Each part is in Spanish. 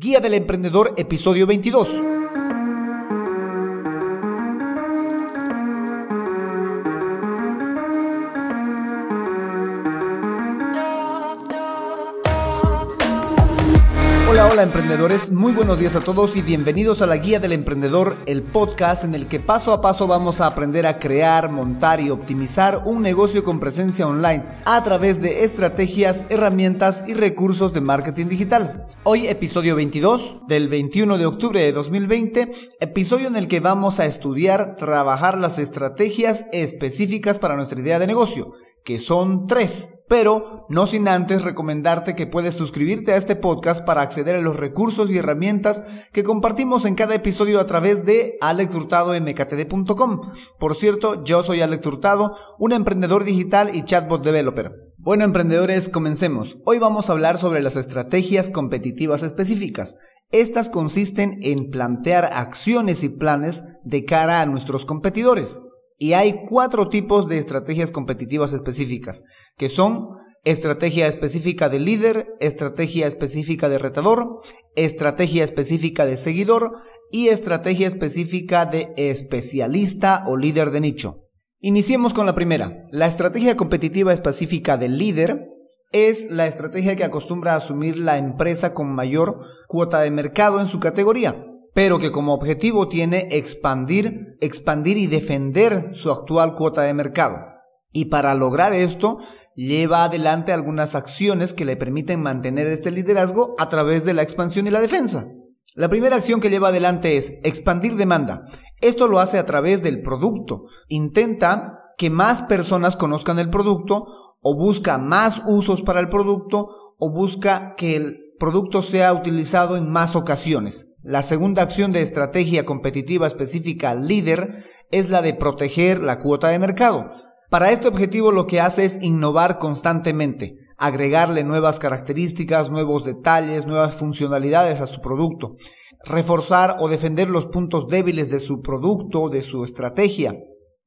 Guía del Emprendedor, episodio 22. Hola, emprendedores, muy buenos días a todos y bienvenidos a la Guía del Emprendedor, el podcast en el que paso a paso vamos a aprender a crear, montar y optimizar un negocio con presencia online a través de estrategias, herramientas y recursos de marketing digital. Hoy episodio 22 del 21 de octubre de 2020, episodio en el que vamos a estudiar, trabajar las estrategias específicas para nuestra idea de negocio, que son tres pero no sin antes recomendarte que puedes suscribirte a este podcast para acceder a los recursos y herramientas que compartimos en cada episodio a través de alexhurtadomktd.com. Por cierto, yo soy Alex Hurtado, un emprendedor digital y chatbot developer. Bueno, emprendedores, comencemos. Hoy vamos a hablar sobre las estrategias competitivas específicas. Estas consisten en plantear acciones y planes de cara a nuestros competidores. Y hay cuatro tipos de estrategias competitivas específicas, que son estrategia específica de líder, estrategia específica de retador, estrategia específica de seguidor y estrategia específica de especialista o líder de nicho. Iniciemos con la primera. La estrategia competitiva específica del líder es la estrategia que acostumbra a asumir la empresa con mayor cuota de mercado en su categoría pero que como objetivo tiene expandir, expandir y defender su actual cuota de mercado. Y para lograr esto, lleva adelante algunas acciones que le permiten mantener este liderazgo a través de la expansión y la defensa. La primera acción que lleva adelante es expandir demanda. Esto lo hace a través del producto. Intenta que más personas conozcan el producto o busca más usos para el producto o busca que el producto sea utilizado en más ocasiones. La segunda acción de estrategia competitiva específica líder es la de proteger la cuota de mercado. Para este objetivo lo que hace es innovar constantemente, agregarle nuevas características, nuevos detalles, nuevas funcionalidades a su producto, reforzar o defender los puntos débiles de su producto, de su estrategia,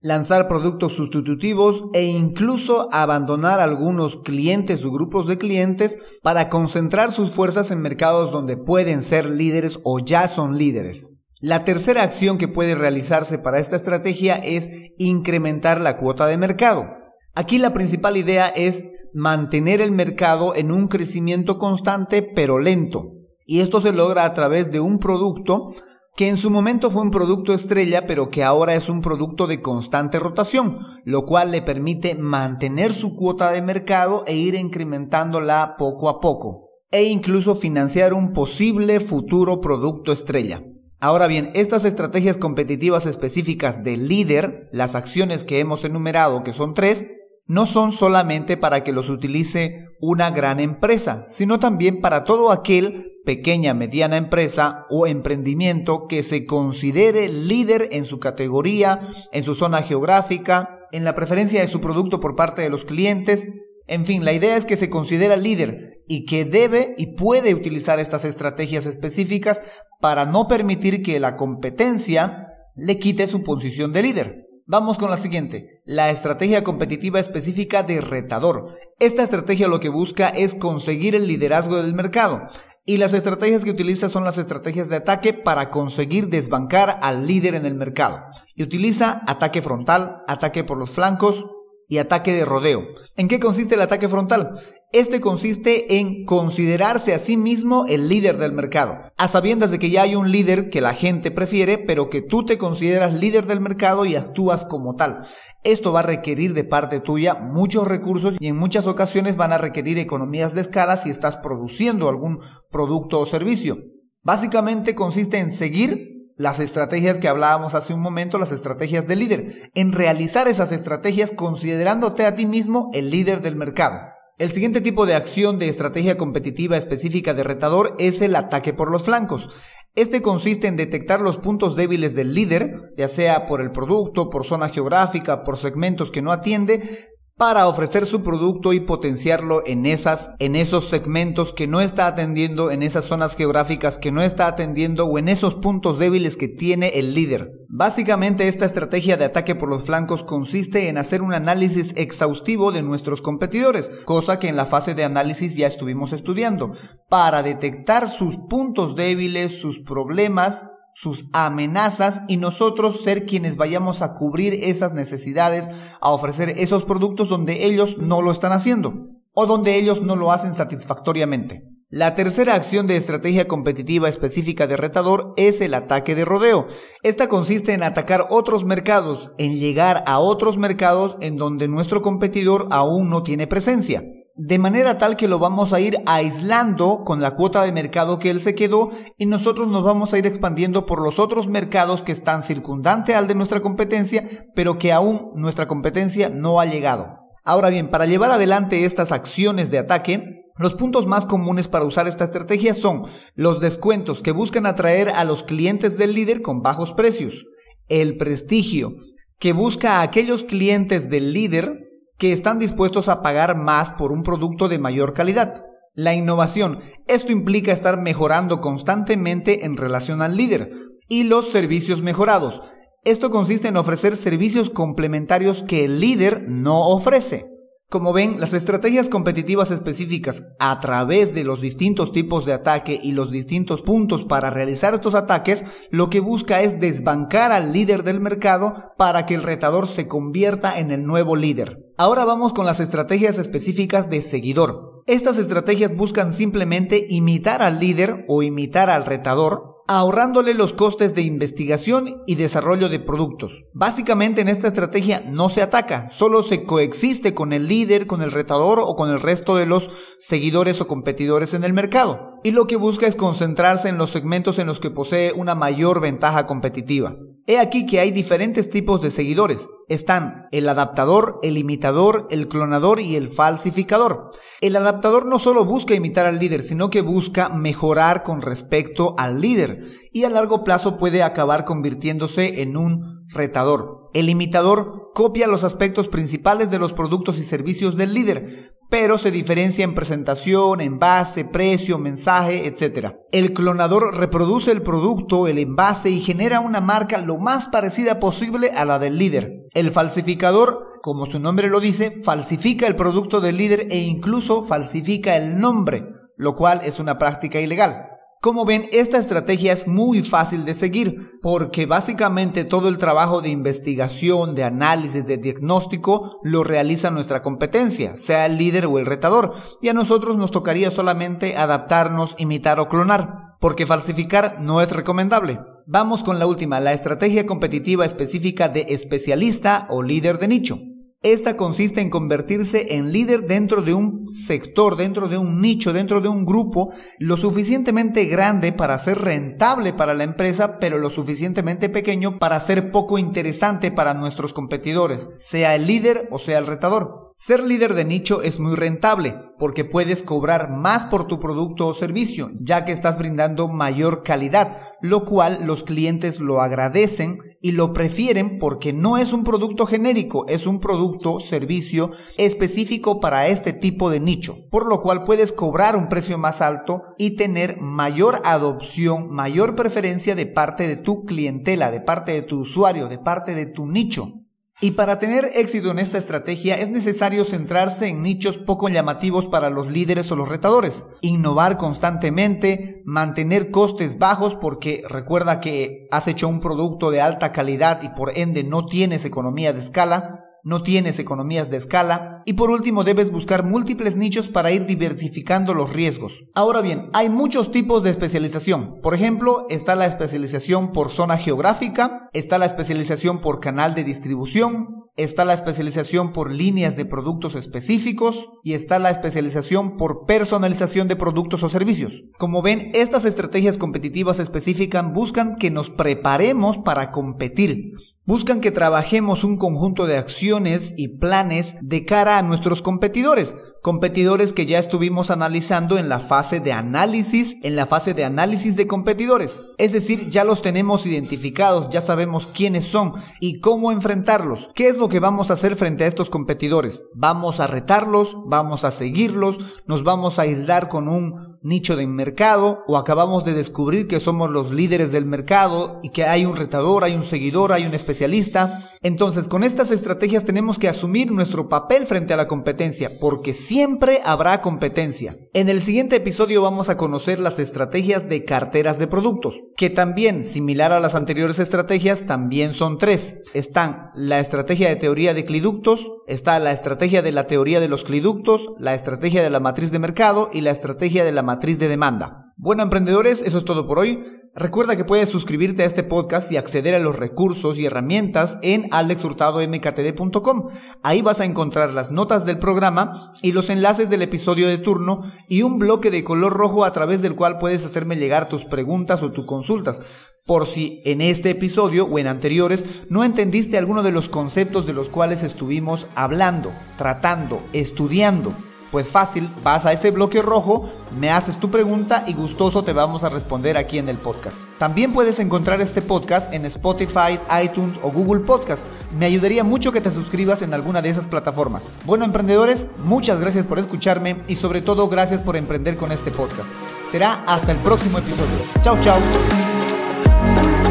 lanzar productos sustitutivos e incluso abandonar algunos clientes o grupos de clientes para concentrar sus fuerzas en mercados donde pueden ser líderes o ya son líderes. La tercera acción que puede realizarse para esta estrategia es incrementar la cuota de mercado. Aquí la principal idea es mantener el mercado en un crecimiento constante pero lento. Y esto se logra a través de un producto que en su momento fue un producto estrella, pero que ahora es un producto de constante rotación, lo cual le permite mantener su cuota de mercado e ir incrementándola poco a poco, e incluso financiar un posible futuro producto estrella. Ahora bien, estas estrategias competitivas específicas de líder, las acciones que hemos enumerado, que son tres, no son solamente para que los utilice una gran empresa, sino también para todo aquel pequeña, mediana empresa o emprendimiento que se considere líder en su categoría, en su zona geográfica, en la preferencia de su producto por parte de los clientes. En fin, la idea es que se considera líder y que debe y puede utilizar estas estrategias específicas para no permitir que la competencia le quite su posición de líder. Vamos con la siguiente, la estrategia competitiva específica de retador. Esta estrategia lo que busca es conseguir el liderazgo del mercado. Y las estrategias que utiliza son las estrategias de ataque para conseguir desbancar al líder en el mercado. Y utiliza ataque frontal, ataque por los flancos y ataque de rodeo. ¿En qué consiste el ataque frontal? Este consiste en considerarse a sí mismo el líder del mercado, a sabiendas de que ya hay un líder que la gente prefiere, pero que tú te consideras líder del mercado y actúas como tal. Esto va a requerir de parte tuya muchos recursos y en muchas ocasiones van a requerir economías de escala si estás produciendo algún producto o servicio. Básicamente consiste en seguir las estrategias que hablábamos hace un momento, las estrategias del líder, en realizar esas estrategias considerándote a ti mismo el líder del mercado. El siguiente tipo de acción de estrategia competitiva específica de retador es el ataque por los flancos. Este consiste en detectar los puntos débiles del líder, ya sea por el producto, por zona geográfica, por segmentos que no atiende, para ofrecer su producto y potenciarlo en esas en esos segmentos que no está atendiendo, en esas zonas geográficas que no está atendiendo o en esos puntos débiles que tiene el líder. Básicamente esta estrategia de ataque por los flancos consiste en hacer un análisis exhaustivo de nuestros competidores, cosa que en la fase de análisis ya estuvimos estudiando, para detectar sus puntos débiles, sus problemas, sus amenazas y nosotros ser quienes vayamos a cubrir esas necesidades, a ofrecer esos productos donde ellos no lo están haciendo o donde ellos no lo hacen satisfactoriamente. La tercera acción de estrategia competitiva específica de retador es el ataque de rodeo. Esta consiste en atacar otros mercados, en llegar a otros mercados en donde nuestro competidor aún no tiene presencia. De manera tal que lo vamos a ir aislando con la cuota de mercado que él se quedó y nosotros nos vamos a ir expandiendo por los otros mercados que están circundante al de nuestra competencia, pero que aún nuestra competencia no ha llegado. Ahora bien, para llevar adelante estas acciones de ataque, los puntos más comunes para usar esta estrategia son los descuentos que buscan atraer a los clientes del líder con bajos precios, el prestigio que busca a aquellos clientes del líder que están dispuestos a pagar más por un producto de mayor calidad. La innovación, esto implica estar mejorando constantemente en relación al líder. Y los servicios mejorados, esto consiste en ofrecer servicios complementarios que el líder no ofrece. Como ven, las estrategias competitivas específicas a través de los distintos tipos de ataque y los distintos puntos para realizar estos ataques, lo que busca es desbancar al líder del mercado para que el retador se convierta en el nuevo líder. Ahora vamos con las estrategias específicas de seguidor. Estas estrategias buscan simplemente imitar al líder o imitar al retador ahorrándole los costes de investigación y desarrollo de productos. Básicamente en esta estrategia no se ataca, solo se coexiste con el líder, con el retador o con el resto de los seguidores o competidores en el mercado. Y lo que busca es concentrarse en los segmentos en los que posee una mayor ventaja competitiva. He aquí que hay diferentes tipos de seguidores. Están el adaptador, el imitador, el clonador y el falsificador. El adaptador no solo busca imitar al líder, sino que busca mejorar con respecto al líder y a largo plazo puede acabar convirtiéndose en un retador. El imitador copia los aspectos principales de los productos y servicios del líder, pero se diferencia en presentación, envase, precio, mensaje, etc. El clonador reproduce el producto, el envase y genera una marca lo más parecida posible a la del líder. El falsificador, como su nombre lo dice, falsifica el producto del líder e incluso falsifica el nombre, lo cual es una práctica ilegal. Como ven, esta estrategia es muy fácil de seguir porque básicamente todo el trabajo de investigación, de análisis, de diagnóstico lo realiza nuestra competencia, sea el líder o el retador, y a nosotros nos tocaría solamente adaptarnos, imitar o clonar, porque falsificar no es recomendable. Vamos con la última, la estrategia competitiva específica de especialista o líder de nicho. Esta consiste en convertirse en líder dentro de un sector, dentro de un nicho, dentro de un grupo lo suficientemente grande para ser rentable para la empresa, pero lo suficientemente pequeño para ser poco interesante para nuestros competidores, sea el líder o sea el retador. Ser líder de nicho es muy rentable porque puedes cobrar más por tu producto o servicio, ya que estás brindando mayor calidad, lo cual los clientes lo agradecen y lo prefieren porque no es un producto genérico, es un producto, servicio específico para este tipo de nicho, por lo cual puedes cobrar un precio más alto y tener mayor adopción, mayor preferencia de parte de tu clientela, de parte de tu usuario, de parte de tu nicho. Y para tener éxito en esta estrategia es necesario centrarse en nichos poco llamativos para los líderes o los retadores, innovar constantemente, mantener costes bajos porque recuerda que has hecho un producto de alta calidad y por ende no tienes economía de escala, no tienes economías de escala y por último debes buscar múltiples nichos para ir diversificando los riesgos. Ahora bien, hay muchos tipos de especialización. Por ejemplo, está la especialización por zona geográfica, está la especialización por canal de distribución, está la especialización por líneas de productos específicos y está la especialización por personalización de productos o servicios. Como ven, estas estrategias competitivas específicas buscan que nos preparemos para competir. Buscan que trabajemos un conjunto de acciones y planes de cara a nuestros competidores competidores que ya estuvimos analizando en la fase de análisis, en la fase de análisis de competidores. Es decir, ya los tenemos identificados, ya sabemos quiénes son y cómo enfrentarlos. ¿Qué es lo que vamos a hacer frente a estos competidores? Vamos a retarlos, vamos a seguirlos, nos vamos a aislar con un nicho de mercado o acabamos de descubrir que somos los líderes del mercado y que hay un retador, hay un seguidor, hay un especialista. Entonces, con estas estrategias tenemos que asumir nuestro papel frente a la competencia, porque siempre habrá competencia. En el siguiente episodio vamos a conocer las estrategias de carteras de productos, que también, similar a las anteriores estrategias, también son tres. Están la estrategia de teoría de cliductos, está la estrategia de la teoría de los cliductos, la estrategia de la matriz de mercado y la estrategia de la matriz de demanda. Bueno, emprendedores, eso es todo por hoy. Recuerda que puedes suscribirte a este podcast y acceder a los recursos y herramientas en alexhurtadomktd.com. Ahí vas a encontrar las notas del programa y los enlaces del episodio de turno y un bloque de color rojo a través del cual puedes hacerme llegar tus preguntas o tus consultas. Por si en este episodio o en anteriores no entendiste alguno de los conceptos de los cuales estuvimos hablando, tratando, estudiando. Pues fácil, vas a ese bloque rojo, me haces tu pregunta y gustoso te vamos a responder aquí en el podcast. También puedes encontrar este podcast en Spotify, iTunes o Google Podcast. Me ayudaría mucho que te suscribas en alguna de esas plataformas. Bueno, emprendedores, muchas gracias por escucharme y sobre todo gracias por emprender con este podcast. Será hasta el próximo episodio. Chao, chao.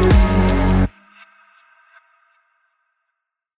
Thank you.